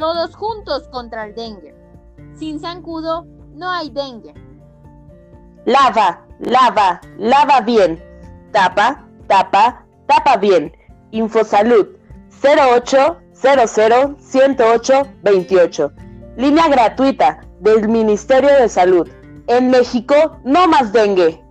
Todos juntos contra el dengue. Sin zancudo no hay dengue. Lava, lava, lava bien. Tapa, tapa, tapa bien. Infosalud 0800 108 28. Línea gratuita del Ministerio de Salud. En México, no más dengue.